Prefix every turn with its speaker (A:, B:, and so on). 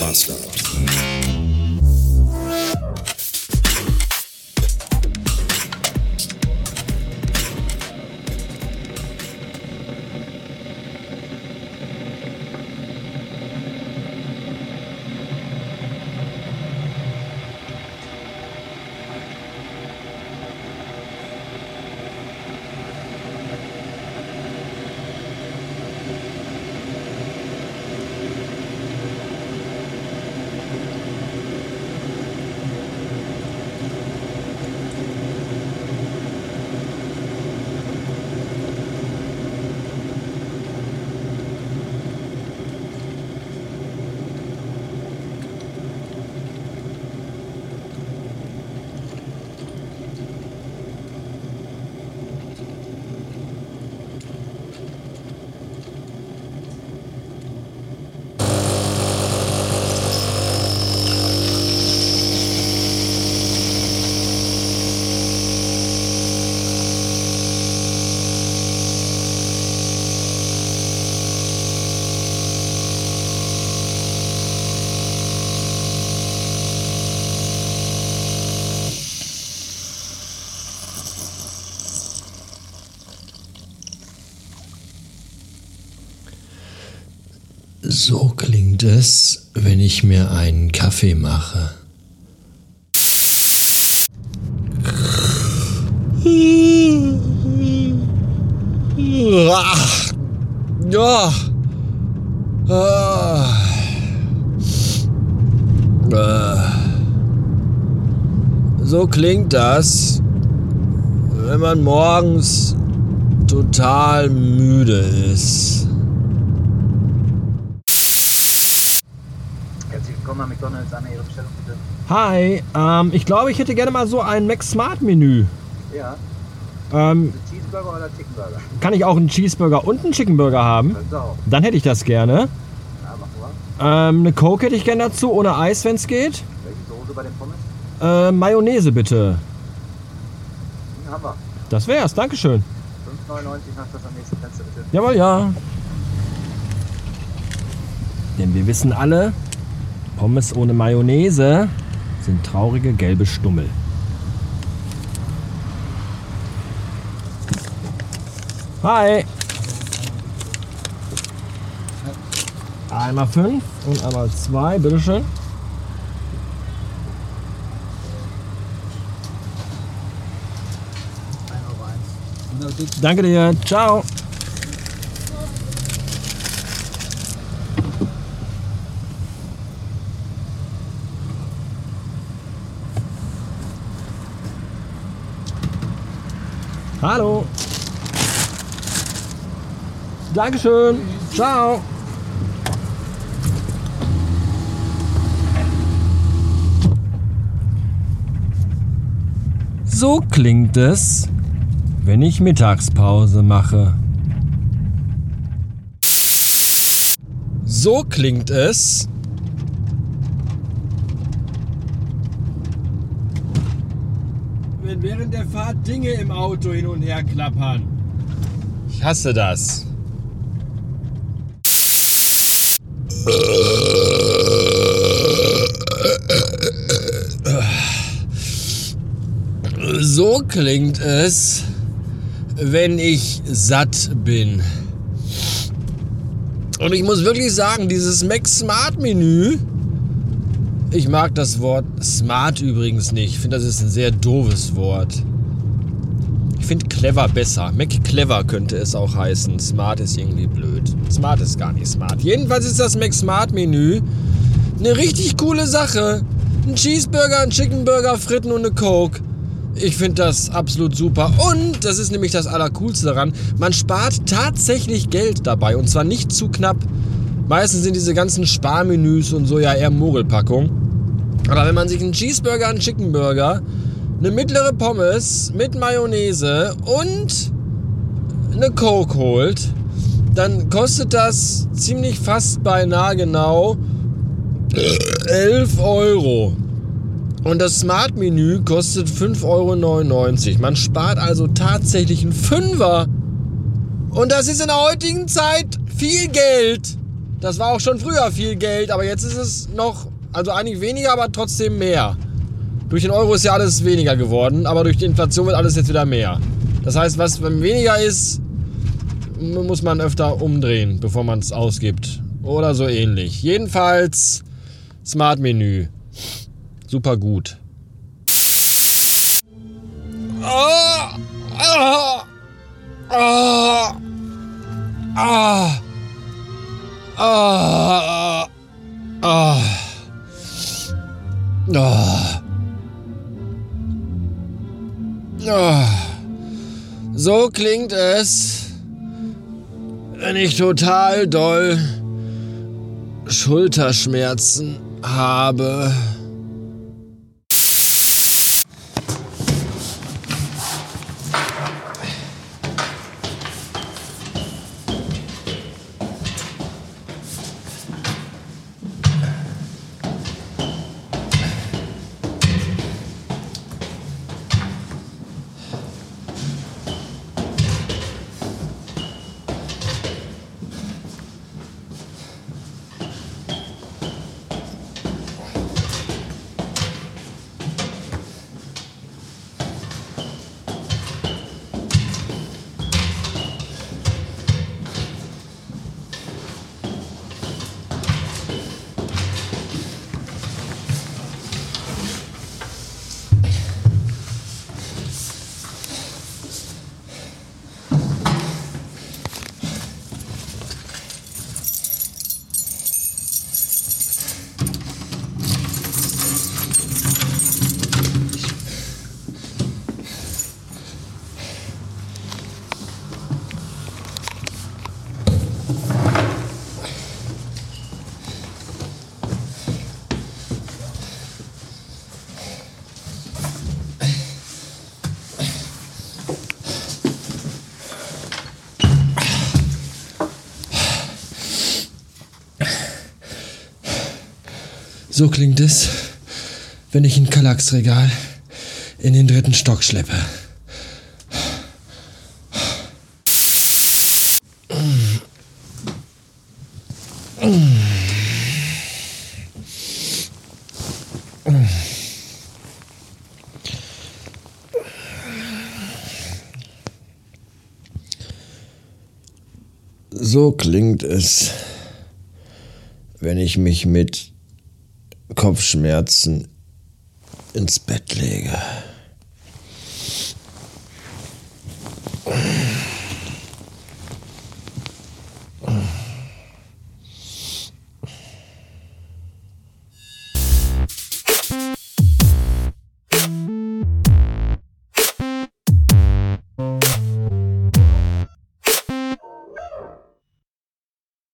A: Moscow.
B: So klingt es, wenn ich mir einen Kaffee mache.
C: Ja. So klingt das, wenn man morgens total müde ist.
D: Am McDonalds, an Ihre Bestellung bitte.
E: Hi, ähm, ich glaube, ich hätte gerne mal so ein Mac Smart Menü.
D: Ja,
E: Ähm,
D: Cheeseburger oder Chickenburger?
E: kann ich auch einen Cheeseburger und einen Chickenburger haben?
D: Auch.
E: Dann hätte ich das gerne.
D: Ja, machen wir.
E: Ähm, eine Coke hätte ich gerne dazu, ohne Eis, wenn es geht.
D: Welche Soße bei den Pommes?
E: Äh, Mayonnaise bitte.
D: Hm, haben wir.
E: Das wär's, Dankeschön.
D: 5,99 nach das am nächsten Fenster bitte.
E: Jawohl, ja. Denn wir wissen alle, Pommes ohne Mayonnaise sind traurige gelbe Stummel. Hi. Einmal fünf und einmal zwei, bitteschön. Danke dir. Ciao. Hallo. Dankeschön. Ciao. So klingt es, wenn ich Mittagspause mache.
C: So klingt es,
E: Wenn während der Fahrt Dinge im Auto hin und her klappern.
C: ich hasse das. So klingt es, wenn ich satt bin. Und ich muss wirklich sagen, dieses Mac Smart Menü, ich mag das Wort smart übrigens nicht. Ich finde, das ist ein sehr doofes Wort. Ich finde clever besser. Mac clever könnte es auch heißen. Smart ist irgendwie blöd. Smart ist gar nicht smart. Jedenfalls ist das Mac Smart Menü eine richtig coole Sache. Ein Cheeseburger, ein Chickenburger, Fritten und eine Coke. Ich finde das absolut super. Und, das ist nämlich das Allercoolste daran, man spart tatsächlich Geld dabei. Und zwar nicht zu knapp. Meistens sind diese ganzen Sparmenüs und so ja eher Mogelpackung. Aber wenn man sich einen Cheeseburger, einen Chickenburger, eine mittlere Pommes mit Mayonnaise und eine Coke holt, dann kostet das ziemlich fast beinahe genau 11 Euro. Und das Smart-Menü kostet 5,99 Euro. Man spart also tatsächlich einen Fünfer. Und das ist in der heutigen Zeit viel Geld. Das war auch schon früher viel Geld, aber jetzt ist es noch, also eigentlich weniger, aber trotzdem mehr. Durch den Euro ist ja alles weniger geworden, aber durch die Inflation wird alles jetzt wieder mehr. Das heißt, was weniger ist, muss man öfter umdrehen, bevor man es ausgibt. Oder so ähnlich. Jedenfalls Smart Menü. Super gut. Ah, ah, ah, ah, So klingt es, wenn ich total doll Schulterschmerzen habe. So klingt es, wenn ich ein Kallax-Regal in den dritten Stock schleppe. So klingt es, wenn ich mich mit Kopfschmerzen ins Bett lege.